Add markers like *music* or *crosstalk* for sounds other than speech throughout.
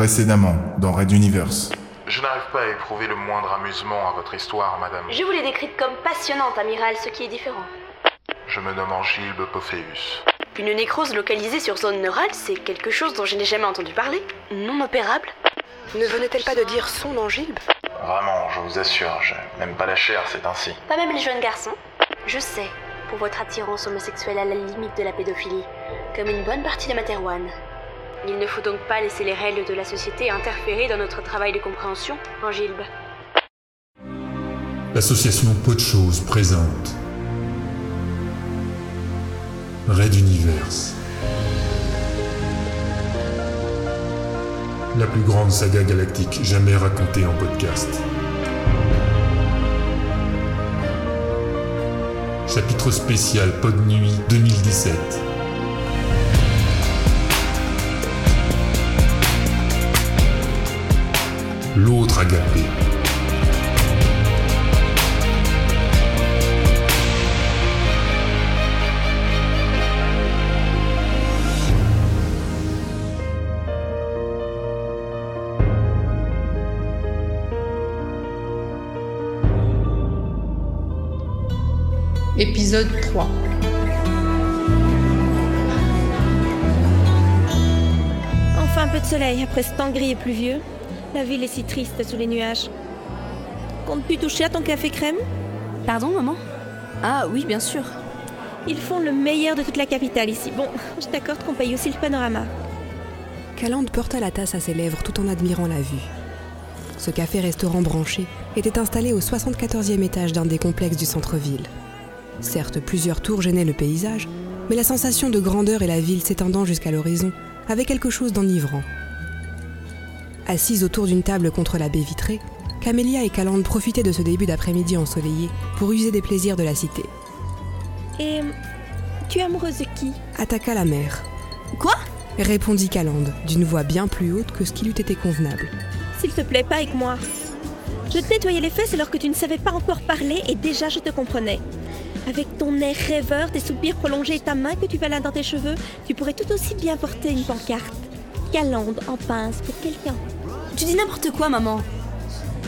Précédemment, dans Red Universe. Je n'arrive pas à éprouver le moindre amusement à votre histoire, madame. Je vous l'ai décrite comme passionnante, amiral, ce qui est différent. Je me nomme Angilbe Pophéus. Une nécrose localisée sur zone neurale, c'est quelque chose dont je n'ai jamais entendu parler. Non opérable. Ne venait-elle pas de dire son Angilbe Vraiment, je vous assure, je n'aime pas la chair, c'est ainsi. Pas même les jeunes garçons. Je sais, pour votre attirance homosexuelle à la limite de la pédophilie, comme une bonne partie de Materwan. Il ne faut donc pas laisser les règles de la société interférer dans notre travail de compréhension, Angilbe. L'association Pot de présente Red Universe. La plus grande saga galactique jamais racontée en podcast. Chapitre spécial Pod Nuit 2017. L'autre agapé. Épisode 3 Enfin un peu de soleil après ce temps gris et pluvieux. La ville est si triste sous les nuages. Comptes-tu toucher à ton café crème Pardon, maman Ah oui, bien sûr. Ils font le meilleur de toute la capitale ici. Bon, je t'accorde qu'on paye aussi le panorama. Calande porta la tasse à ses lèvres tout en admirant la vue. Ce café-restaurant branché était installé au 74e étage d'un des complexes du centre-ville. Certes, plusieurs tours gênaient le paysage, mais la sensation de grandeur et la ville s'étendant jusqu'à l'horizon avait quelque chose d'enivrant. Assises autour d'une table contre la baie vitrée, Camélia et Calande profitaient de ce début d'après-midi ensoleillé pour user des plaisirs de la cité. Et tu es amoureuse de qui? Attaqua la mère. Quoi? Répondit Calande, d'une voix bien plus haute que ce qui lui était convenable. S'il te plaît, pas avec moi. Je te nettoyais les fesses alors que tu ne savais pas encore parler et déjà je te comprenais. Avec ton air rêveur, tes soupirs prolongés et ta main que tu balades dans tes cheveux, tu pourrais tout aussi bien porter une pancarte. Calande en pince pour quelqu'un. Tu dis n'importe quoi, maman.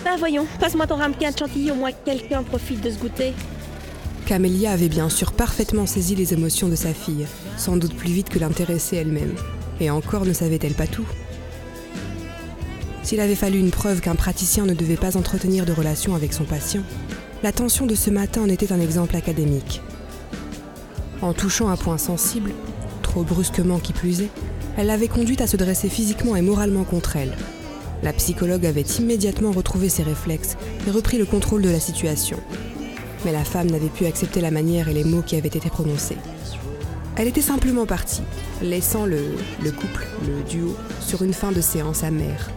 Ben voyons, passe-moi ton ramequin de chantilly, au moins quelqu'un profite de ce goûter. Camélia avait bien sûr parfaitement saisi les émotions de sa fille, sans doute plus vite que l'intéressée elle-même. Et encore ne savait-elle pas tout. S'il avait fallu une preuve qu'un praticien ne devait pas entretenir de relation avec son patient, l'attention de ce matin en était un exemple académique. En touchant un point sensible, trop brusquement qui plus est, elle l'avait conduite à se dresser physiquement et moralement contre elle. La psychologue avait immédiatement retrouvé ses réflexes et repris le contrôle de la situation. Mais la femme n'avait pu accepter la manière et les mots qui avaient été prononcés. Elle était simplement partie, laissant le, le couple, le duo, sur une fin de séance amère.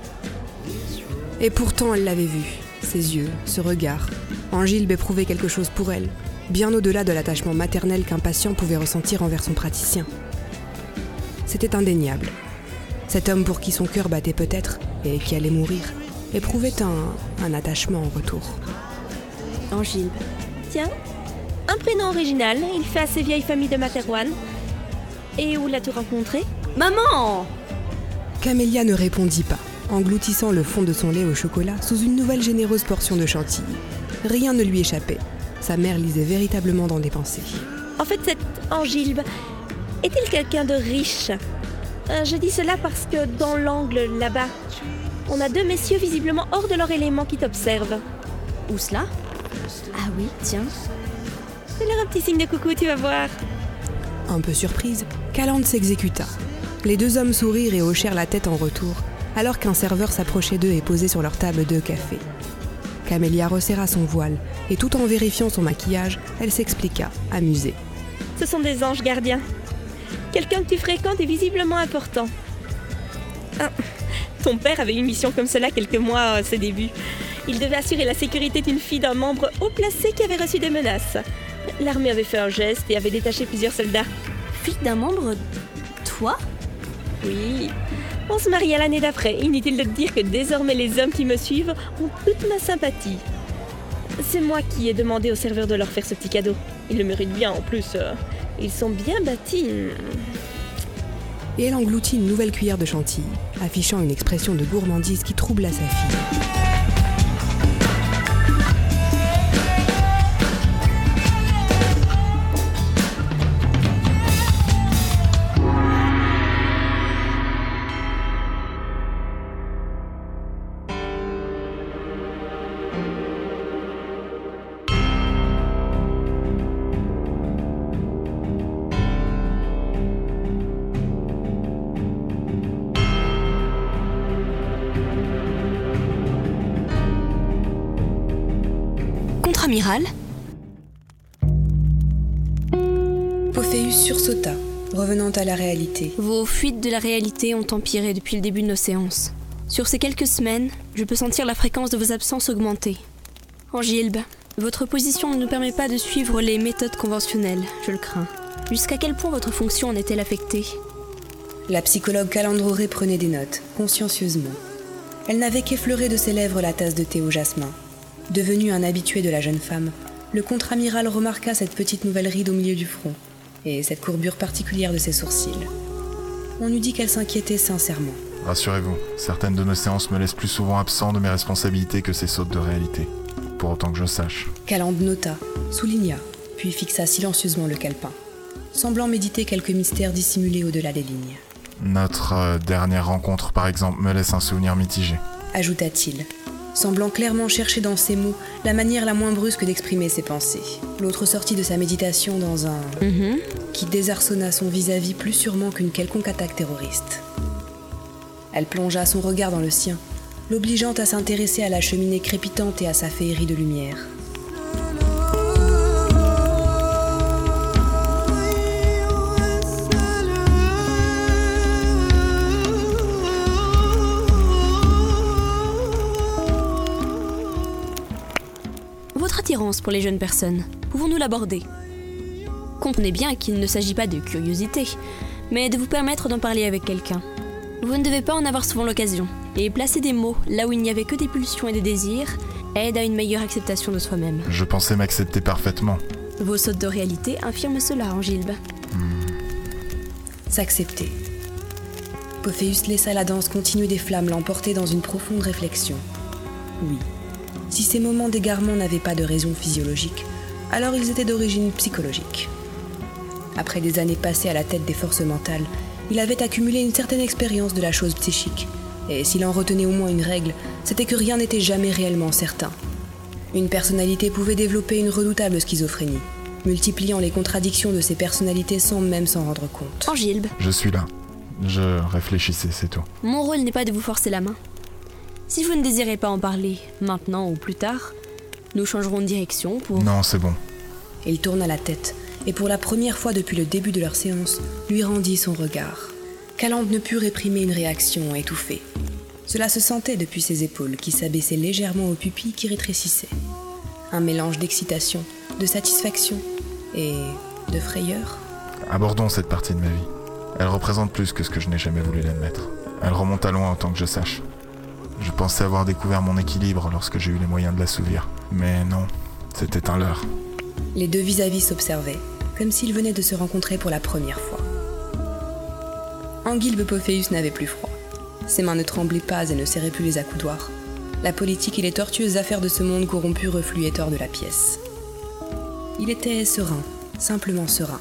Et pourtant, elle l'avait vu, ses yeux, ce regard. Angilbe éprouvait quelque chose pour elle, bien au-delà de l'attachement maternel qu'un patient pouvait ressentir envers son praticien. C'était indéniable. Cet homme pour qui son cœur battait peut-être, et qui allait mourir, éprouvait un, un attachement en retour. Angilbe. Tiens, un prénom original, il fait assez vieille famille de Materwan. Et où l'as-tu rencontré? Maman Camélia ne répondit pas, engloutissant le fond de son lait au chocolat sous une nouvelle généreuse portion de chantilly. Rien ne lui échappait. Sa mère lisait véritablement dans des pensées. En fait, cette Angilbe est-il quelqu'un de riche? Euh, Je dis cela parce que dans l'angle là-bas, on a deux messieurs visiblement hors de leur élément qui t'observent. Où cela? Ah oui, tiens. Fais-leur un petit signe de coucou, tu vas voir. Un peu surprise, Calande s'exécuta. Les deux hommes sourirent et hochèrent la tête en retour, alors qu'un serveur s'approchait d'eux et posait sur leur table deux cafés. Camélia resserra son voile, et tout en vérifiant son maquillage, elle s'expliqua, amusée. Ce sont des anges gardiens. Quelqu'un que tu fréquentes est visiblement important. Ah, ton père avait une mission comme cela quelques mois à ses débuts. Il devait assurer la sécurité d'une fille d'un membre haut placé qui avait reçu des menaces. L'armée avait fait un geste et avait détaché plusieurs soldats. Fille d'un membre Toi? Oui. On se marie à l'année d'après. Inutile de te dire que désormais les hommes qui me suivent ont toute ma sympathie. C'est moi qui ai demandé aux serveurs de leur faire ce petit cadeau. Ils le méritent bien en plus. euh, ils sont bien bâtis. et elle engloutit une nouvelle cuillère de chantilly, affichant une expression de gourmandise qui troubla sa fille. La réalité. Vos fuites de la réalité ont empiré depuis le début de nos séances. Sur ces quelques semaines, je peux sentir la fréquence de vos absences augmenter. Angilbe, votre position ne nous permet pas de suivre les méthodes conventionnelles, je le crains. Jusqu'à quel point votre fonction en est-elle affectée? La psychologue Calandroré prenait des notes, consciencieusement. Elle n'avait qu'effleuré de ses lèvres la tasse de thé au jasmin. Devenu un habitué de la jeune femme, le contre-amiral remarqua cette petite nouvelle ride au milieu du front et cette courbure particulière de ses sourcils. On eût dit qu'elle s'inquiétait sincèrement. Rassurez-vous, certaines de nos séances me laissent plus souvent absent de mes responsabilités que ces sautes de réalité. Pour autant que je sache. Calande nota, souligna, puis fixa silencieusement le calepin, semblant méditer quelques mystères dissimulés au-delà des lignes. Notre euh, dernière rencontre, par exemple, me laisse un souvenir mitigé. Ajouta-t-il, semblant clairement chercher dans ses mots la manière la moins brusque d'exprimer ses pensées. L'autre sortit de sa méditation dans un Mhm. qui désarçonna son vis-à-vis plus sûrement qu'une quelconque attaque terroriste. Elle plongea son regard dans le sien, l'obligeant à s'intéresser à la cheminée crépitante et à sa féerie de lumière. Attirance pour les jeunes personnes, pouvons-nous l'aborder? Comprenez bien qu'il ne s'agit pas de curiosité, mais de vous permettre d'en parler avec quelqu'un. Vous ne devez pas en avoir souvent l'occasion, et placer des mots là où il n'y avait que des pulsions et des désirs aide à une meilleure acceptation de soi-même. Je pensais m'accepter parfaitement. Vos sautes de réalité infirment cela, Angilbe. S'accepter. Pophéus laissa la danse continue des flammes l'emporter dans une profonde réflexion. Oui, si ces moments d'égarement n'avaient pas de raison physiologique, alors ils étaient d'origine psychologique. Après des années passées à la tête des forces mentales, il avait accumulé une certaine expérience de la chose psychique, et s'il en retenait au moins une règle, c'était que rien n'était jamais réellement certain. Une personnalité pouvait développer une redoutable schizophrénie, multipliant les contradictions de ses personnalités sans même s'en rendre compte. Angilbe, Je suis là. Je réfléchissais, c'est tout. mon rôle n'est pas de vous forcer la main. Si vous ne désirez pas en parler, maintenant ou plus tard, nous changerons de direction pour... Non, c'est bon. Il tourna la tête, et pour la première fois depuis le début de leur séance, lui rendit son regard. Calande ne put réprimer une réaction étouffée. Cela se sentait depuis ses épaules qui s'abaissaient légèrement aux pupilles qui rétrécissaient. Un mélange d'excitation, de satisfaction et de frayeur. Abordons cette partie de ma vie. Elle représente plus que ce que je n'ai jamais voulu l'admettre. Elle remonte à loin autant que je sache. Je pensais avoir découvert mon équilibre lorsque j'ai eu les moyens de l'assouvir. Mais non, c'était un leurre. Les deux vis-à-vis s'observaient, comme s'ils venaient de se rencontrer pour la première fois. Anguilbe Pophéus n'avait plus froid. Ses mains ne tremblaient pas et ne serraient plus les accoudoirs. La politique et les tortueuses affaires de ce monde corrompu refluaient hors de la pièce. Il était serein, simplement serein.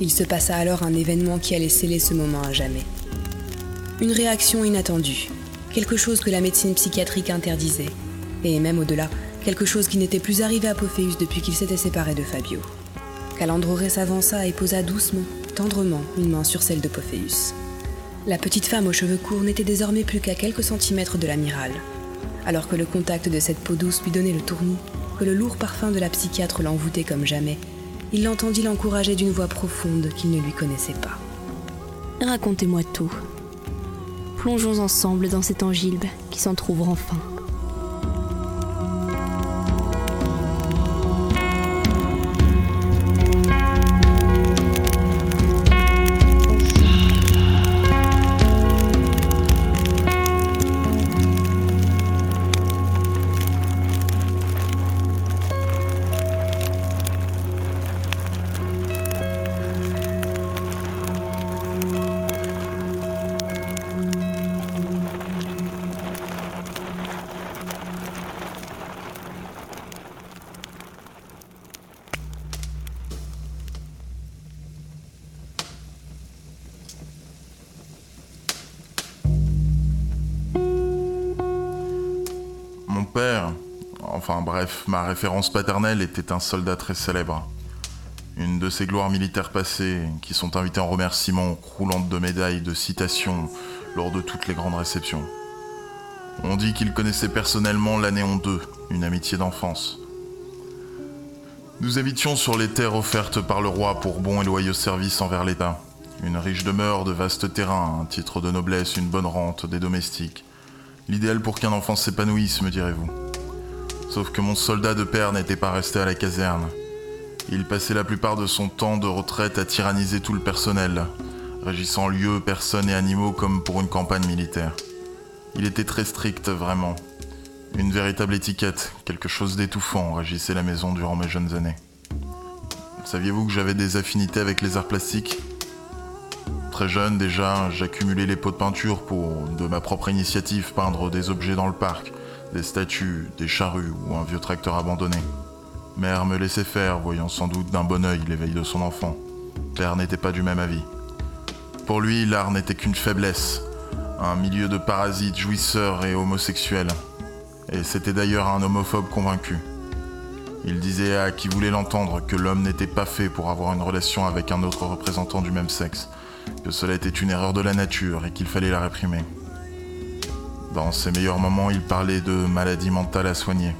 Il se passa alors un événement qui allait sceller ce moment à jamais. Une réaction inattendue, quelque chose que la médecine psychiatrique interdisait, et même au-delà, quelque chose qui n'était plus arrivé à Pophéus depuis qu'il s'était séparé de Fabio. Calandroré s'avança et posa doucement, tendrement, une main sur celle de Pophéus. La petite femme aux cheveux courts n'était désormais plus qu'à quelques centimètres de l'amiral. Alors que le contact de cette peau douce lui donnait le tournis, que le lourd parfum de la psychiatre l'envoûtait comme jamais, il l'entendit l'encourager d'une voix profonde qu'il ne lui connaissait pas. Racontez-moi tout. Plongeons ensemble dans cet angilbe qui s'en trouvera enfin. Ma référence paternelle était un soldat très célèbre. Une de ces gloires militaires passées qui sont invitées en remerciement, croulantes de médailles, de citations, lors de toutes les grandes réceptions. On dit qu'il connaissait personnellement l'Anéon 2, une amitié d'enfance. Nous habitions sur les terres offertes par le roi pour bons et loyaux services envers l'État. Une riche demeure, de vastes terrains, un titre de noblesse, une bonne rente, des domestiques. L'idéal pour qu'un enfant s'épanouisse, me direz-vous. Sauf que mon soldat de père n'était pas resté à la caserne. Il passait la plupart de son temps de retraite à tyranniser tout le personnel, régissant lieux, personnes et animaux comme pour une campagne militaire. Il était très strict, vraiment. Une véritable étiquette, quelque chose d'étouffant régissait la maison durant mes jeunes années. Saviez-vous que j'avais des affinités avec les arts plastiques? Très jeune déjà, j'accumulais les pots de peinture pour, de ma propre initiative, peindre des objets dans le parc, des statues, des charrues ou un vieux tracteur abandonné. Mère me laissait faire, voyant sans doute d'un bon œil l'éveil de son enfant. Père n'était pas du même avis. Pour lui, l'art n'était qu'une faiblesse, un milieu de parasites, jouisseurs et homosexuels. Et c'était d'ailleurs un homophobe convaincu. Il disait à qui voulait l'entendre que l'homme n'était pas fait pour avoir une relation avec un autre représentant du même sexe, que cela était une erreur de la nature et qu'il fallait la réprimer. Dans ses meilleurs moments, il parlait de maladies mentales à soigner.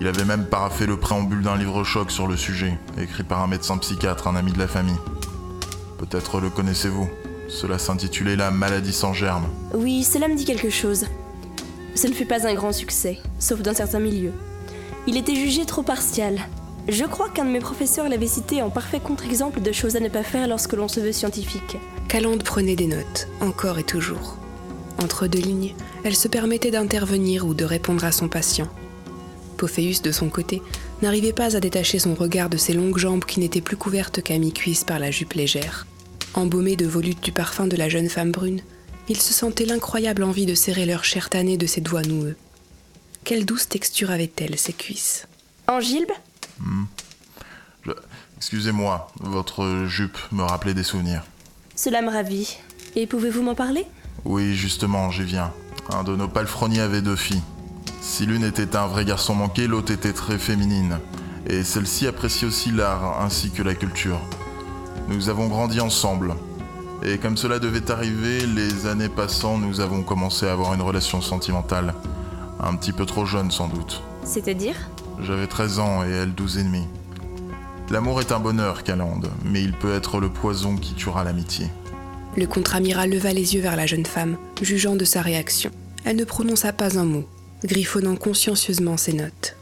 Il avait même paraffé le préambule d'un livre choc sur le sujet, écrit par un médecin psychiatre, un ami de la famille. Peut-être le connaissez-vous. Cela s'intitulait La maladie sans germe. Oui, cela me dit quelque chose. Ce ne fut pas un grand succès, sauf dans certains milieux. Il était jugé trop partial. Je crois qu'un de mes professeurs l'avait cité en parfait contre-exemple de choses à ne pas faire lorsque l'on se veut scientifique. Calande prenait des notes, encore et toujours. Entre deux lignes, elle se permettait d'intervenir ou de répondre à son patient. Pophéus, de son côté, n'arrivait pas à détacher son regard de ses longues jambes qui n'étaient plus couvertes qu'à mi-cuisse par la jupe légère. Embaumé de volutes du parfum de la jeune femme brune, il se sentait l'incroyable envie de serrer leur chair tannée de ses doigts noueux. Quelle douce texture avaient-elles, ces cuisses? Angilbe Je- Excusez-moi, votre jupe me rappelait des souvenirs. Cela me ravit. Et pouvez-vous m'en parler? Oui, justement, j'y viens. Un de nos palefreniers avait deux filles. Si l'une était un vrai garçon manqué, l'autre était très féminine. Et celle-ci apprécie aussi l'art ainsi que la culture. Nous avons grandi ensemble. Et comme cela devait arriver, les années passant, nous avons commencé à avoir une relation sentimentale. Un petit peu trop jeune sans doute. C'est-à-dire? J'avais 13 ans et elle 12 et demi. L'amour est un bonheur, Calande, mais il peut être le poison qui tuera l'amitié. Le contre-amiral leva les yeux vers la jeune femme, jugeant de sa réaction. Elle ne prononça pas un mot, griffonnant consciencieusement ses notes.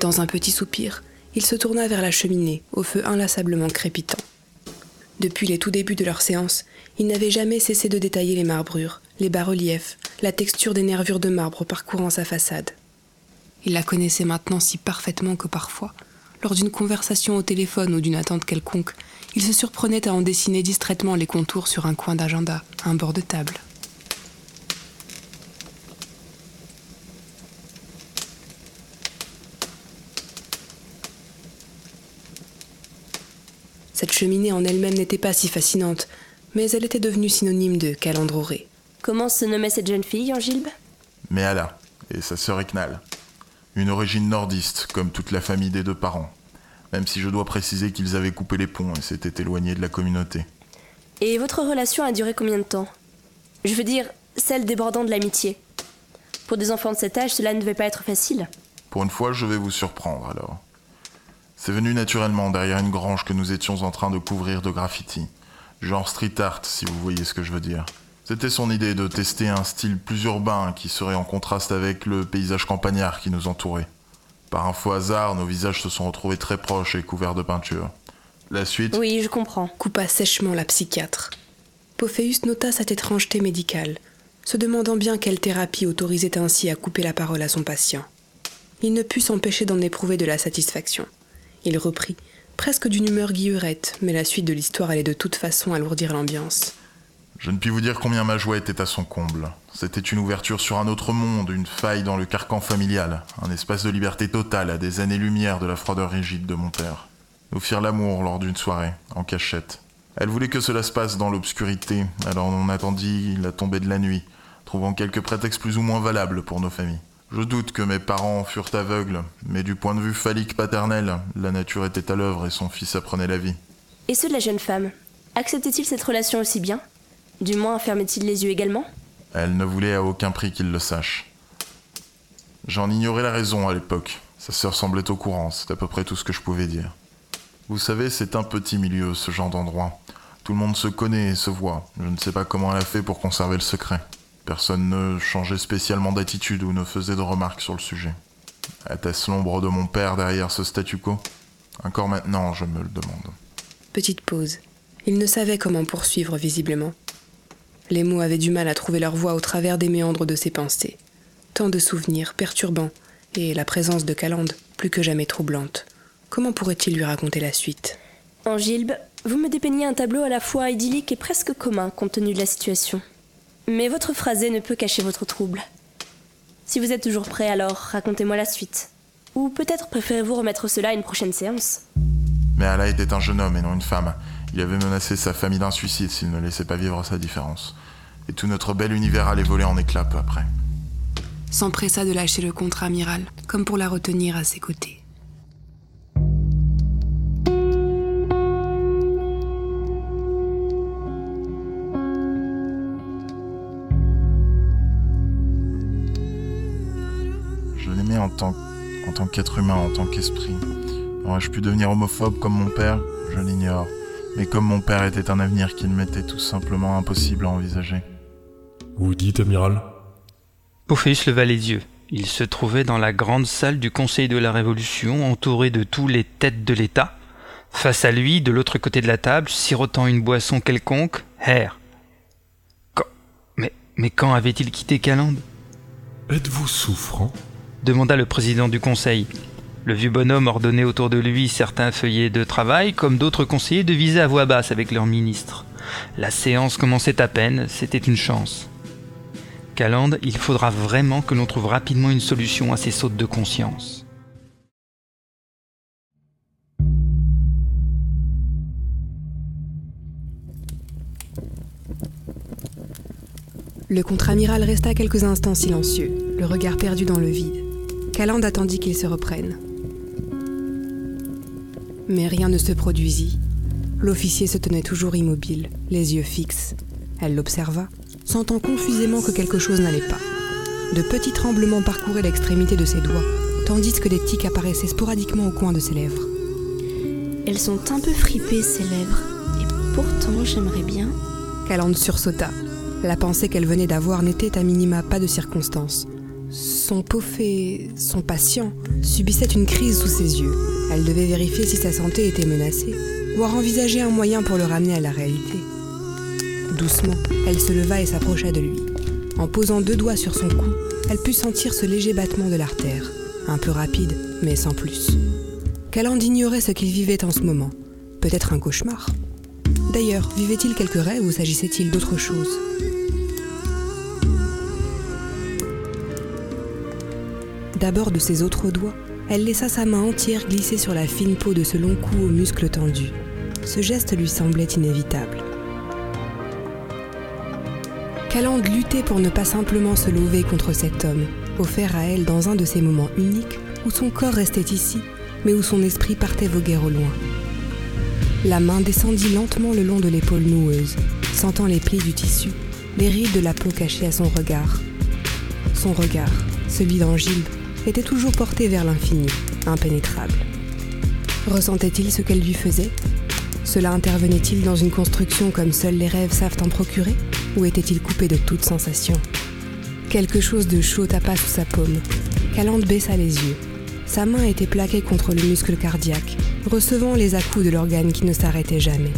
Dans un petit soupir, il se tourna vers la cheminée, au feu inlassablement crépitant. Depuis les tout débuts de leur séance, il n'avait jamais cessé de détailler les marbrures, les bas-reliefs, la texture des nervures de marbre parcourant sa façade. Il la connaissait maintenant si parfaitement que parfois, lors d'une conversation au téléphone ou d'une attente quelconque, il se surprenait à en dessiner distraitement les contours sur un coin d'agenda, un bord de table. Cette cheminée en elle-même n'était pas si fascinante, mais elle était devenue synonyme de calandroré. Comment se nommait cette jeune fille, Angilbe? Méala et sa sœur Eknal. Une origine nordiste, comme toute la famille des deux parents. Même si je dois préciser qu'ils avaient coupé les ponts et s'étaient éloignés de la communauté. Et votre relation a duré combien de temps? Je veux dire, celle débordant de l'amitié. Pour des enfants de cet âge, cela ne devait pas être facile. Pour une fois, je vais vous surprendre alors. C'est venu naturellement derrière une grange que nous étions en train de couvrir de graffiti. Genre street art, si vous voyez ce que je veux dire. C'était son idée de tester un style plus urbain qui serait en contraste avec le paysage campagnard qui nous entourait. Par un faux hasard, nos visages se sont retrouvés très proches et couverts de peinture. La suite? Oui, je comprends. coupa sèchement la psychiatre. Pophéus nota cette étrangeté médicale, se demandant bien quelle thérapie autorisait ainsi à couper la parole à son patient. Il ne put s'empêcher d'en éprouver de la satisfaction. Il reprit, presque d'une humeur guillerette, mais la suite de l'histoire allait de toute façon alourdir l'ambiance. Je ne puis vous dire combien ma joie était à son comble. C'était une ouverture sur un autre monde, une faille dans le carcan familial, un espace de liberté totale à des années-lumière de la froideur rigide de mon père. Nous firent l'amour lors d'une soirée, en cachette. Elle voulait que cela se passe dans l'obscurité, alors on attendit la tombée de la nuit, trouvant quelques prétextes plus ou moins valables pour nos familles. Je doute que mes parents furent aveugles, mais du point de vue phallique paternel, la nature était à l'œuvre et son fils apprenait la vie. Et ceux de la jeune femme Acceptait-il cette relation aussi bien? Du moins fermait-il les yeux également? Elle ne voulait à aucun prix qu'il le sache. J'en ignorais la raison à l'époque. Sa sœur semblait au courant, c'est à peu près tout ce que je pouvais dire. Vous savez, c'est un petit milieu, ce genre d'endroit. Tout le monde se connaît et se voit. Je ne sais pas comment elle a fait pour conserver le secret. Personne ne changeait spécialement d'attitude ou ne faisait de remarques sur le sujet. Était-ce l'ombre de mon père derrière ce statu quo? Encore maintenant, je me le demande. Petite pause. Il ne savait comment poursuivre visiblement. Les mots avaient du mal à trouver leur voie au travers des méandres de ses pensées. Tant de souvenirs perturbants, et la présence de Calande plus que jamais troublante. Comment pourrait-il lui raconter la suite? Angilbe, vous me dépeignez un tableau à la fois idyllique et presque commun compte tenu de la situation. Mais votre phrasé ne peut cacher votre trouble. Si vous êtes toujours prêt, alors racontez-moi la suite. Ou peut-être préférez-vous remettre cela à une prochaine séance Mais Allah était un jeune homme et non une femme. Il avait menacé sa famille d'un suicide s'il ne laissait pas vivre sa différence. Et tout notre bel univers allait voler en éclats peu après. S'empressa de lâcher le contre-amiral, comme pour la retenir à ses côtés. En tant, en tant qu'être humain, en tant qu'esprit. Aurais-je pu devenir homophobe comme mon père? Je l'ignore. Mais comme mon père était un avenir qu'il m'était tout simplement impossible à envisager. Vous dites, amiral? Ophéus leva les yeux. Il se trouvait dans la grande salle du Conseil de la Révolution, entouré de tous les têtes de l'État. Face à lui, de l'autre côté de la table, sirotant une boisson quelconque, Herr. Mais, mais quand avait-il quitté Calande Êtes-vous souffrant? Demanda le président du conseil. Le vieux bonhomme ordonnait autour de lui certains feuillets de travail, comme d'autres conseillers devisaient à voix basse avec leurs ministres. La séance commençait à peine, c'était une chance. Calande, il faudra vraiment que l'on trouve rapidement une solution à ces sautes de conscience. Le contre-amiral resta quelques instants silencieux, le regard perdu dans le vide. Calande attendit qu'il se reprenne. Mais rien ne se produisit. L'officier se tenait toujours immobile, les yeux fixes. Elle l'observa, sentant confusément que quelque chose n'allait pas. De petits tremblements parcouraient l'extrémité de ses doigts, tandis que des tics apparaissaient sporadiquement au coin de ses lèvres. Elles sont un peu fripées, ces lèvres. Et pourtant, j'aimerais bien. Calande sursauta. La pensée qu'elle venait d'avoir n'était à minima pas de circonstance. Son fait, son patient, subissait une crise sous ses yeux. Elle devait vérifier si sa santé était menacée, voire envisager un moyen pour le ramener à la réalité. Doucement, elle se leva et s'approcha de lui. En posant deux doigts sur son cou, elle put sentir ce léger battement de l'artère, un peu rapide, mais sans plus. Calande ignorait ce qu'il vivait en ce moment. Peut-être un cauchemar. D'ailleurs, vivait-il quelques rêves ou s'agissait-il d'autre chose? D'abord de ses autres doigts, elle laissa sa main entière glisser sur la fine peau de ce long cou aux muscles tendus. Ce geste lui semblait inévitable. Calande luttait pour ne pas simplement se lever contre cet homme, offert à elle dans un de ces moments uniques où son corps restait ici, mais où son esprit partait voguer au loin. La main descendit lentement le long de l'épaule noueuse, sentant les plis du tissu, les rides de la peau cachée à son regard. Son regard, celui d'Angile, était toujours porté vers l'infini, impénétrable. Ressentait-il ce qu'elle lui faisait? Cela intervenait-il dans une construction comme seuls les rêves savent en procurer? Ou était-il coupé de toute sensation? Quelque chose de chaud tapa sous sa paume. Calande baissa les yeux. Sa main était plaquée contre le muscle cardiaque, recevant les à-coups de l'organe qui ne s'arrêtait jamais.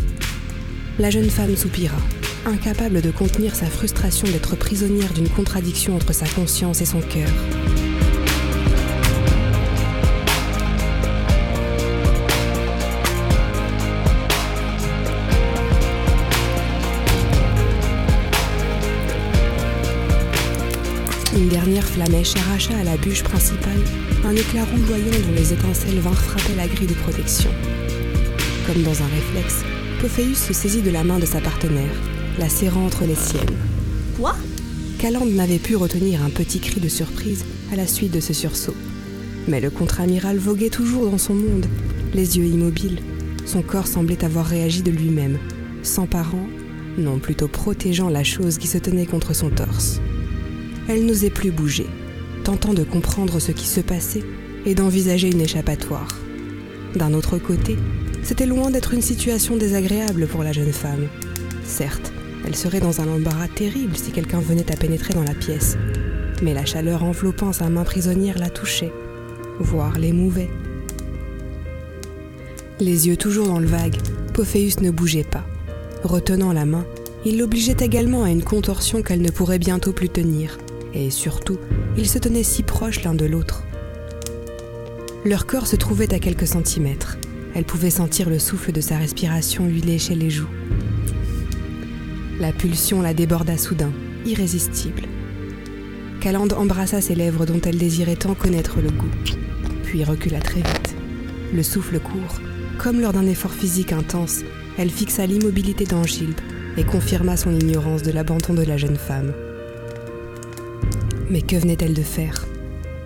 La jeune femme soupira, incapable de contenir sa frustration d'être prisonnière d'une contradiction entre sa conscience et son cœur. Une dernière flamèche arracha à la bûche principale un éclat rougeoyant dont les étincelles vinrent frapper la grille de protection. Comme dans un réflexe, Pophéus se saisit de la main de sa partenaire, la serrant entre les siennes. Quoi? Calande n'avait pu retenir un petit cri de surprise à la suite de ce sursaut. Mais le contre-amiral voguait toujours dans son monde, les yeux immobiles. Son corps semblait avoir réagi de lui-même, s'emparant, non plutôt protégeant la chose qui se tenait contre son torse. Elle n'osait plus bouger, tentant de comprendre ce qui se passait et d'envisager une échappatoire. D'un autre côté, c'était loin d'être une situation désagréable pour la jeune femme. Certes, elle serait dans un embarras terrible si quelqu'un venait à pénétrer dans la pièce, mais la chaleur enveloppant sa main prisonnière la touchait, voire l'émouvait. Les yeux toujours dans le vague, Pophéus ne bougeait pas. Retenant la main, il l'obligeait également à une contorsion qu'elle ne pourrait bientôt plus tenir, et surtout, ils se tenaient si proches l'un de l'autre. Leur corps se trouvait à quelques centimètres. Elle pouvait sentir le souffle de sa respiration lui lécher les joues. La pulsion la déborda soudain, irrésistible. Calande embrassa ses lèvres dont elle désirait tant connaître le goût, puis recula très vite. Le souffle court, comme lors d'un effort physique intense, elle fixa l'immobilité d'Angilbe et confirma son ignorance de l'abandon de la jeune femme. Mais que venait-elle de faire?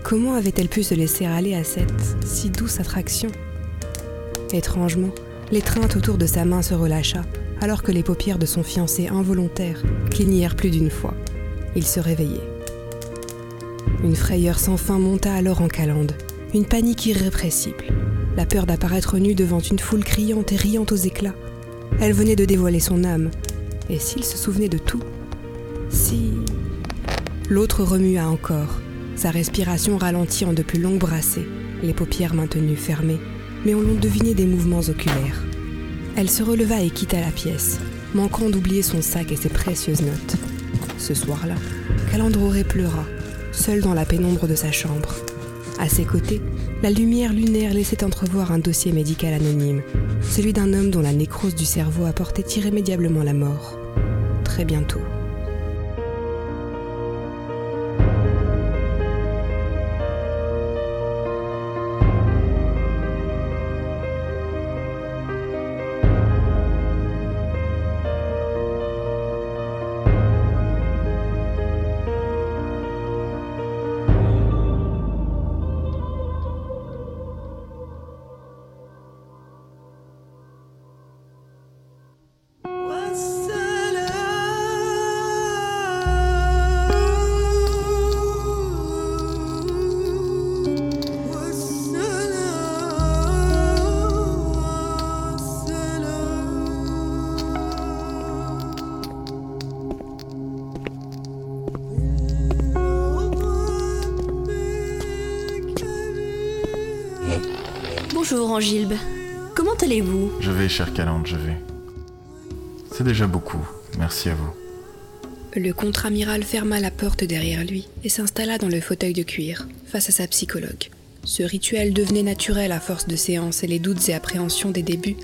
Comment avait-elle pu se laisser aller à cette si douce attraction? Étrangement, l'étreinte autour de sa main se relâcha, alors que les paupières de son fiancé involontaire clignèrent plus d'une fois. Il se réveillait. Une frayeur sans fin monta alors en Calande, une panique irrépressible, la peur d'apparaître nue devant une foule criante et riant aux éclats. Elle venait de dévoiler son âme, et s'il se souvenait de tout Si... L'autre remua encore, sa respiration ralentit en de plus longues brassées, les paupières maintenues fermées, mais on l'on devinait des mouvements oculaires. Elle se releva et quitta la pièce, manquant d'oublier son sac et ses précieuses notes. Ce soir-là, Calandroré pleura, seul dans la pénombre de sa chambre. À ses côtés, la lumière lunaire laissait entrevoir un dossier médical anonyme, celui d'un homme dont la nécrose du cerveau apportait irrémédiablement la mort. Très bientôt. Chère Calande, je vais. C'est déjà beaucoup. Merci à vous. Le contre-amiral ferma la porte derrière lui et s'installa dans le fauteuil de cuir, face à sa psychologue. Ce rituel devenait naturel à force de séances et les doutes et appréhensions des débuts.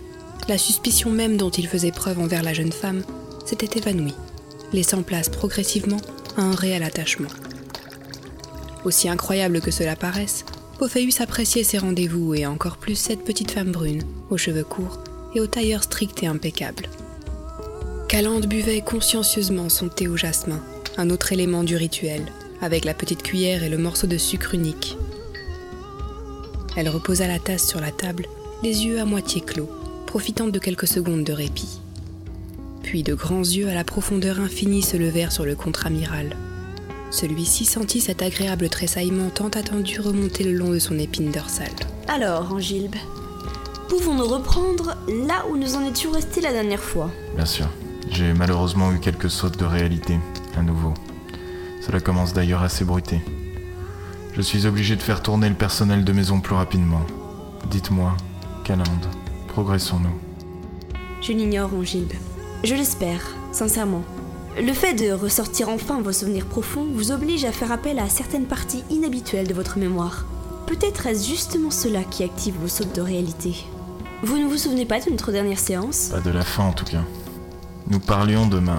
La suspicion même dont il faisait preuve envers la jeune femme s'était évanouie, laissant place progressivement à un réel attachement. Aussi incroyable que cela paraisse, Pophéus appréciait ses rendez-vous et encore plus cette petite femme brune, aux cheveux courts et au tailleur strict et impeccable. Calande buvait consciencieusement son thé au jasmin, un autre élément du rituel, avec la petite cuillère et le morceau de sucre unique. Elle reposa la tasse sur la table, les yeux à moitié clos, profitant de quelques secondes de répit. Puis de grands yeux à la profondeur infinie se levèrent sur le contre-amiral. Celui-ci sentit cet agréable tressaillement tant attendu remonter le long de son épine dorsale. Alors, Angilbe, pouvons-nous reprendre là où nous en étions restés la dernière fois Bien sûr. J'ai malheureusement eu quelques sautes de réalité, à nouveau. Cela commence d'ailleurs à s'ébruiter. Je suis obligé de faire tourner le personnel de maison plus rapidement. Dites-moi, Calande, progressons-nous. Je l'ignore, Angilbe. Je l'espère, sincèrement. Le fait de ressortir enfin vos souvenirs profonds vous oblige à faire appel à certaines parties inhabituelles de votre mémoire. Peut-être est-ce justement cela qui active vos sautes de réalité. Vous ne vous souvenez pas de notre dernière séance Pas de la fin en tout cas. Nous parlions de ma.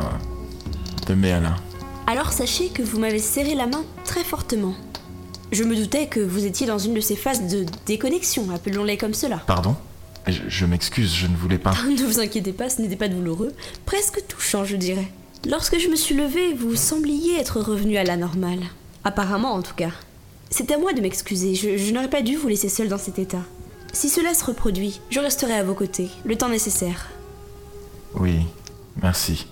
de Méala. Alors sachez que vous m'avez serré la main très fortement. Je me doutais que vous étiez dans une de ces phases de déconnexion, appelons-les comme cela. Pardon? Je, je m'excuse, je ne voulais pas. *laughs* ne vous inquiétez pas, ce n'était pas douloureux, presque touchant, je dirais. Lorsque je me suis levée, vous sembliez être revenu à la normale. Apparemment, en tout cas. C'est à moi de m'excuser, je, je n'aurais pas dû vous laisser seul dans cet état. Si cela se reproduit, je resterai à vos côtés, le temps nécessaire. Oui, merci.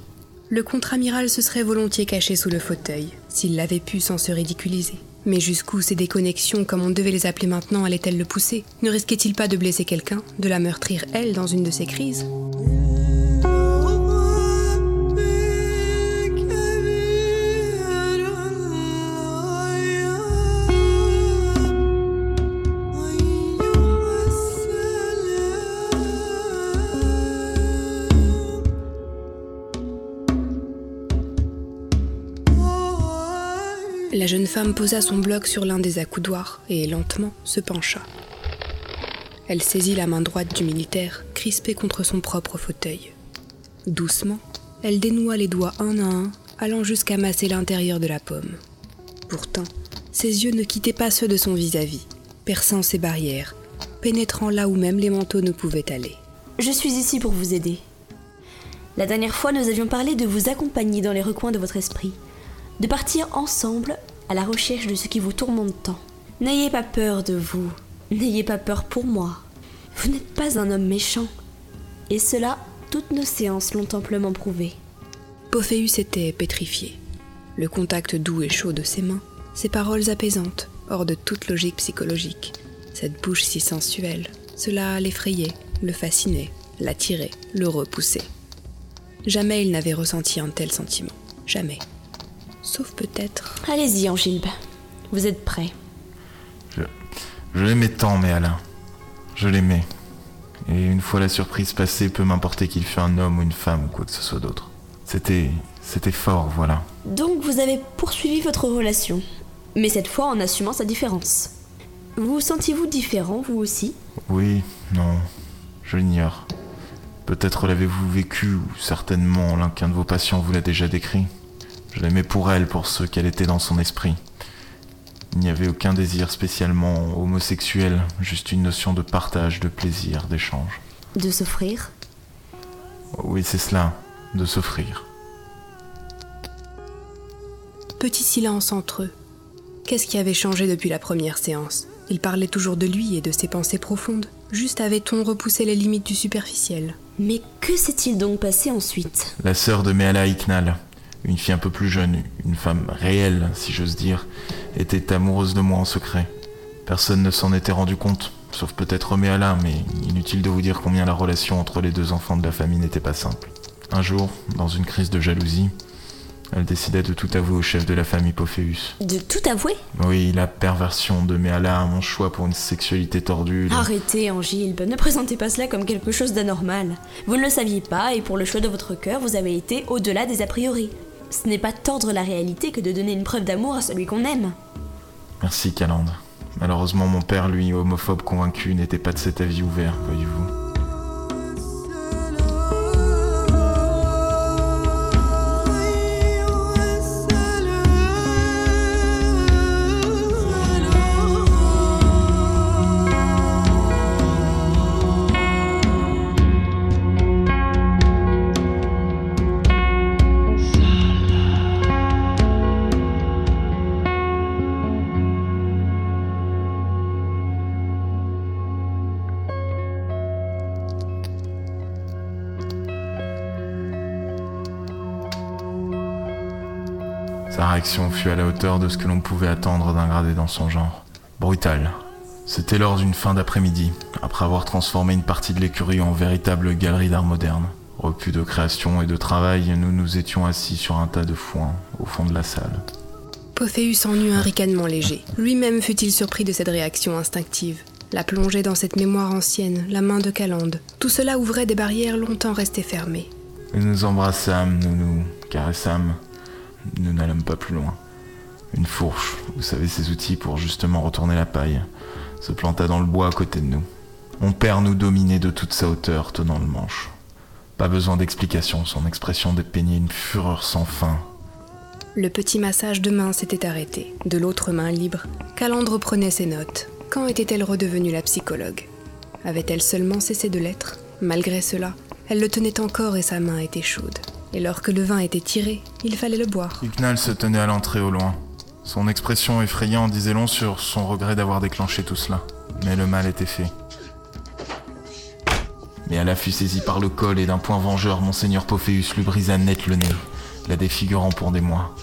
Le contre-amiral se serait volontiers caché sous le fauteuil, s'il l'avait pu sans se ridiculiser. Mais jusqu'où ces déconnexions, comme on devait les appeler maintenant, allaient-elles le pousser? Ne risquait-il pas de blesser quelqu'un, de la meurtrir elle dans une de ses crises? La jeune femme posa son bloc sur l'un des accoudoirs et lentement se pencha. Elle saisit la main droite du militaire, crispée contre son propre fauteuil. Doucement, elle dénoua les doigts un à un, allant jusqu'à masser l'intérieur de la pomme. Pourtant, ses yeux ne quittaient pas ceux de son vis-à-vis, perçant ses barrières, pénétrant là où même les manteaux ne pouvaient aller. Je suis ici pour vous aider. La dernière fois, nous avions parlé de vous accompagner dans les recoins de votre esprit, de partir ensemble à la recherche de ce qui vous tourmente tant. N'ayez pas peur de vous, n'ayez pas peur pour moi. Vous n'êtes pas un homme méchant. Et cela, toutes nos séances l'ont amplement prouvé. Pophéus était pétrifié. Le contact doux et chaud de ses mains, ses paroles apaisantes, hors de toute logique psychologique, cette bouche si sensuelle, cela l'effrayait, le fascinait, l'attirait, le repoussait. Jamais il n'avait ressenti un tel sentiment. Jamais. Sauf peut-être. Allez-y, Angilbe. Vous êtes prêt. Je, je l'aimais tant, mais Alain. Je l'aimais. Et une fois la surprise passée, peu m'importer qu'il fût un homme ou une femme ou quoi que ce soit d'autre. C'était. C'était fort, voilà. Donc vous avez poursuivi votre relation, mais cette fois en assumant sa différence. Vous sentiez-vous différent, vous aussi? Oui, non. Je l'ignore. Peut-être l'avez-vous vécu, ou certainement l'un qu'un de vos patients vous l'a déjà décrit. Je l'aimais pour elle, pour ce qu'elle était dans son esprit. Il n'y avait aucun désir spécialement homosexuel, juste une notion de partage, de plaisir, d'échange. De s'offrir? Oui, c'est cela, de s'offrir. Petit silence entre eux. Qu'est-ce qui avait changé depuis la première séance? Il parlait toujours de lui et de ses pensées profondes. Juste avait-on repoussé les limites du superficiel Mais que s'est-il donc passé ensuite? La sœur de Meala Iknal, une fille un peu plus jeune, une femme réelle, si j'ose dire, était amoureuse de moi en secret. Personne ne s'en était rendu compte, sauf peut-être Meala, mais inutile de vous dire combien la relation entre les deux enfants de la famille n'était pas simple. Un jour, dans une crise de jalousie, elle décida de tout avouer au chef de la famille Pophéus. De tout avouer? Oui, la perversion de Meala, mon choix pour une sexualité tordue. le- Arrêtez, Angilbe, ne présentez pas cela comme quelque chose d'anormal. Vous ne le saviez pas, et pour le choix de votre cœur, vous avez été au-delà des a priori. Ce n'est pas tordre la réalité que de donner une preuve d'amour à celui qu'on aime. Merci, Calande. Malheureusement, mon père, lui, homophobe convaincu, n'était pas de cet avis ouvert, voyez-vous. Réaction fut à la hauteur de ce que l'on pouvait attendre d'un gradé dans son genre. Brutal. C'était lors d'une fin d'après-midi, après avoir transformé une partie de l'écurie en véritable galerie d'art moderne. Repu de création et de travail, nous nous étions assis sur un tas de foin au fond de la salle. Pophéus en eut un ricanement léger. Lui-même fut-il surpris de cette réaction instinctive. La plongée dans cette mémoire ancienne, la main de Calande, tout cela ouvrait des barrières longtemps restées fermées. Nous nous embrassâmes, nous nous caressâmes. Nous n'allâmes pas plus loin. Une fourche, vous savez ces outils pour justement retourner la paille, se planta dans le bois à côté de nous. Mon père nous dominait de toute sa hauteur, tenant le manche. Pas besoin d'explication, son expression dépeignait une fureur sans fin. Le petit massage de main s'était arrêté. De l'autre main libre, Calandre prenait ses notes. Quand était-elle redevenue la psychologue? Avait-elle seulement cessé de l'être? Malgré cela, elle le tenait encore et sa main était chaude. Et lorsque le vin était tiré, il fallait le boire. Ignal se tenait à l'entrée au loin. Son expression effrayante disait long sur son regret d'avoir déclenché tout cela. Mais le mal était fait. Mais elle fut saisie par le col et d'un point vengeur, Monseigneur Pophéus lui brisa net le nez, la défigurant pour des mois.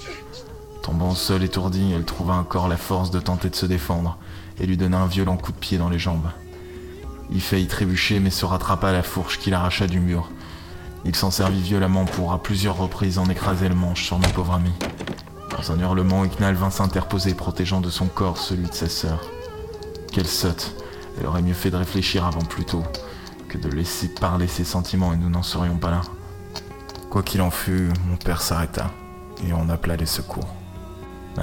Tombant au sol étourdie, elle trouva encore la force de tenter de se défendre et lui donna un violent coup de pied dans les jambes. Il faillit trébucher mais se rattrapa à la fourche qu'il arracha du mur. Il s'en servit violemment pour à plusieurs reprises en écraser le manche sur mon pauvre ami. Dans un hurlement, Ignal vint s'interposer, protégeant de son corps celui de sa sœur. Quelle sotte Elle aurait mieux fait de réfléchir avant plus tôt que de laisser parler ses sentiments et nous n'en serions pas là. Quoi qu'il en fût, mon père s'arrêta et on appela les secours.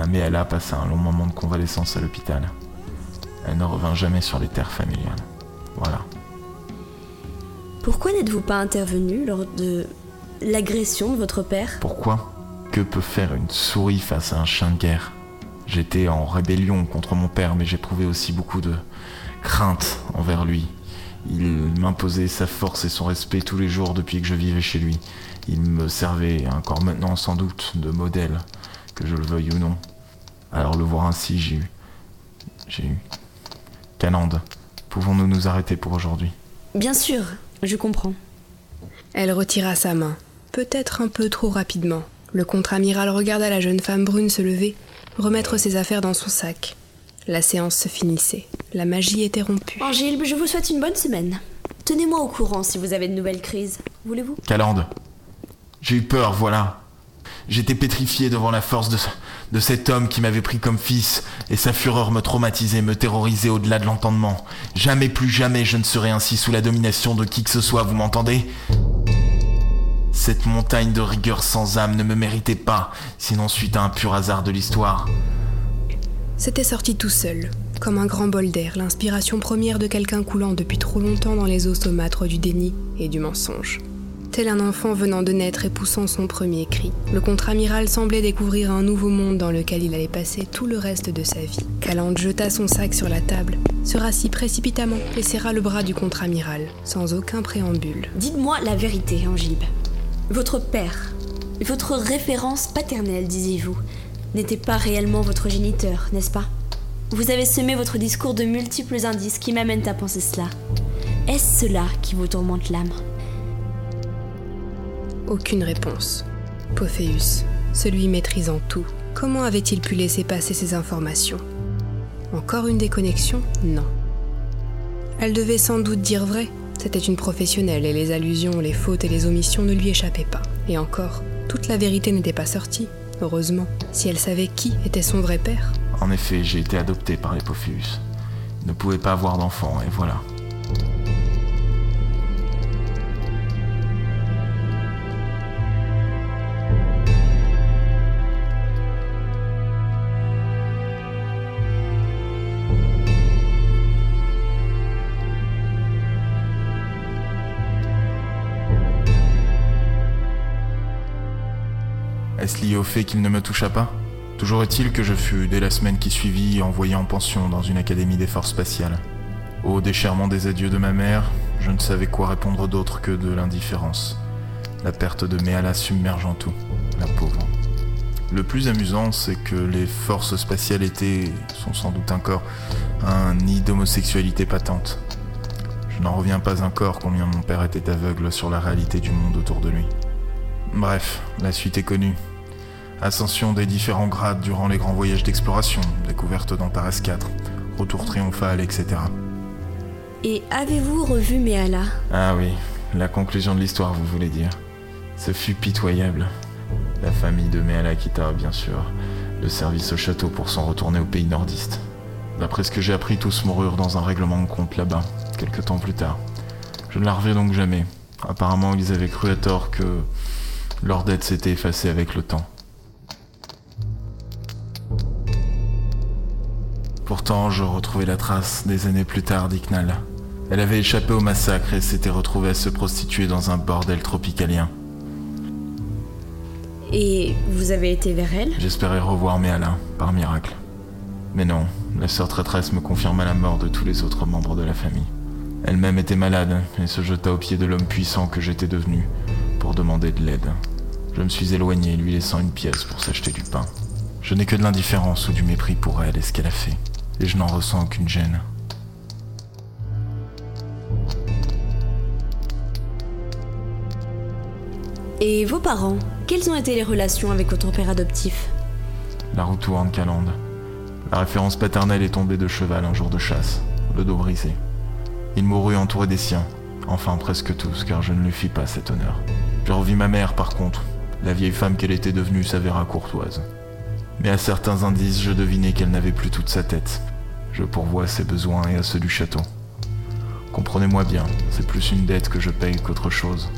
Mais elle a passé un long moment de convalescence à l'hôpital. Elle ne revint jamais sur les terres familiales. Voilà. Pourquoi n'êtes-vous pas intervenu lors de l'agression de votre père? Pourquoi? Que peut faire une souris face à un chien de guerre? J'étais en rébellion contre mon père, mais j'éprouvais aussi beaucoup de crainte envers lui. Il m'imposait sa force et son respect tous les jours depuis que je vivais chez lui. Il me servait, encore maintenant sans doute, de modèle, que je le veuille ou non. Alors le voir ainsi, j'ai eu... J'ai eu... Canande, pouvons-nous nous arrêter pour aujourd'hui? Bien sûr, je comprends. Elle retira sa main, peut-être un peu trop rapidement. Le contre-amiral regarda la jeune femme brune se lever, remettre ses affaires dans son sac. La séance se finissait. La magie était rompue. Angile, je vous souhaite une bonne semaine. Tenez-moi au courant si vous avez de nouvelles crises. Voulez-vous? Calande, j'ai eu peur, voilà. J'étais pétrifié devant la force de, de cet homme qui m'avait pris comme fils, et sa fureur me traumatisait, me terrorisait au-delà de l'entendement. Jamais plus jamais je ne serai ainsi sous la domination de qui que ce soit, vous m'entendez? Cette montagne de rigueur sans âme ne me méritait pas, sinon suite à un pur hasard de l'histoire. C'était sorti tout seul, comme un grand bol d'air, l'inspiration première de quelqu'un coulant depuis trop longtemps dans les eaux saumâtres du déni et du mensonge. Tel un enfant venant de naître et poussant son premier cri, le contre-amiral semblait découvrir un nouveau monde dans lequel il allait passer tout le reste de sa vie. Calande jeta son sac sur la table, se rassit précipitamment et serra le bras du contre-amiral, sans aucun préambule. Dites-moi la vérité, Angilbe. Votre père, votre référence paternelle, disiez-vous, n'était pas réellement votre géniteur, n'est-ce pas? Vous avez semé votre discours de multiples indices qui m'amènent à penser cela. Est-ce cela qui vous tourmente l'âme? Aucune réponse. Pophéus, celui maîtrisant tout, comment avait-il pu laisser passer ces informations? Encore une déconnexion? Non. Elle devait sans doute dire vrai. C'était une professionnelle et les allusions, les fautes et les omissions ne lui échappaient pas. Et encore, toute la vérité n'était pas sortie. Heureusement, si elle savait qui était son vrai père. En effet, j'ai été adopté par les Pophéus. Ne pouvaient pas avoir d'enfant, et voilà. Au fait qu'il ne me toucha pas Toujours est-il que je fus, dès la semaine qui suivit, envoyé en pension dans une académie des forces spatiales. Au déchirement des adieux de ma mère, je ne savais quoi répondre d'autre que de l'indifférence. La perte de Méala submergeant tout, la pauvre. Le plus amusant, c'est que les forces spatiales étaient, sont sans doute encore, un nid d'homosexualité patente. Je n'en reviens pas encore combien mon père était aveugle sur la réalité du monde autour de lui. Bref, la suite est connue. Ascension des différents grades durant les grands voyages d'exploration, découverte d'Antares 4, retour triomphal, etc. Et avez-vous revu Méala Ah oui, la conclusion de l'histoire, vous voulez dire? Ce fut pitoyable. La famille de Méala quitta, bien sûr, le service au château pour s'en retourner au pays nordiste. D'après ce que j'ai appris, tous moururent dans un règlement de compte là-bas, quelques temps plus tard. Je ne la revis donc jamais. Apparemment, ils avaient cru à tort que leur dette s'était effacée avec le temps. Pourtant, je retrouvais la trace des années plus tard d'Iknal. Elle avait échappé au massacre et s'était retrouvée à se prostituer dans un bordel tropicalien. Et vous avez été vers elle? J'espérais revoir mes Alain, par miracle. Mais non, la sœur traîtresse me confirma la mort de tous les autres membres de la famille. Elle-même était malade et se jeta aux pieds de l'homme puissant que j'étais devenu pour demander de l'aide. Je me suis éloigné, lui laissant une pièce pour s'acheter du pain. Je n'ai que de l'indifférence ou du mépris pour elle et ce qu'elle a fait, et je n'en ressens aucune gêne. Et vos parents Quelles ont été les relations avec votre père adoptif? La roue tourne, Calande. La référence paternelle est tombée de cheval un jour de chasse, le dos brisé. Il mourut entouré des siens, enfin presque tous, car je ne lui fis pas cet honneur. Je revis ma mère, par contre. La vieille femme qu'elle était devenue s'avéra courtoise. Mais à certains indices, je devinais qu'elle n'avait plus toute sa tête. Je pourvois à ses besoins et à ceux du château. Comprenez-moi bien, c'est plus une dette que je paye qu'autre chose.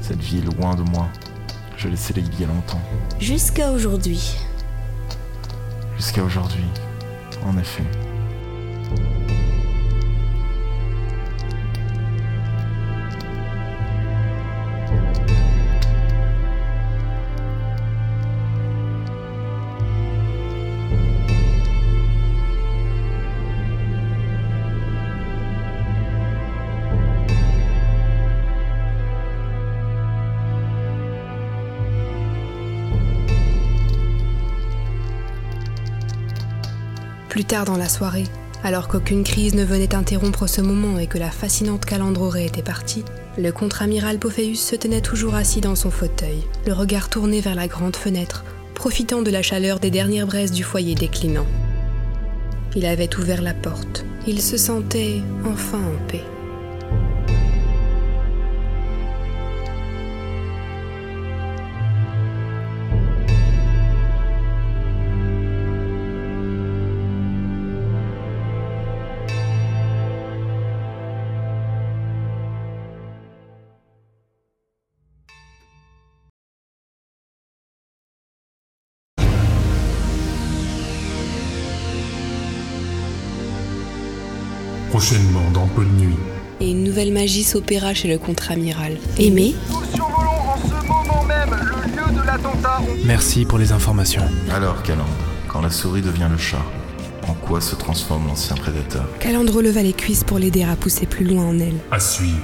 Cette vie est loin de moi. Je l'ai scellée il y a longtemps. Jusqu'à aujourd'hui. Jusqu'à aujourd'hui, en effet. Plus tard dans la soirée, alors qu'aucune crise ne venait interrompre ce moment et que la fascinante calandrorée était partie, le contre-amiral Pophéus se tenait toujours assis dans son fauteuil, le regard tourné vers la grande fenêtre, profitant de la chaleur des dernières braises du foyer déclinant. Il avait ouvert la porte. Il se sentait enfin en paix. Et une nouvelle magie s'opéra chez le contre-amiral. Aimé? Nous survolons en ce moment même le lieu de l'attentat. Merci pour les informations. Alors, Calande, quand la souris devient le chat, en quoi se transforme l'ancien prédateur? Calandre releva les cuisses pour l'aider à pousser plus loin en elle. À suivre.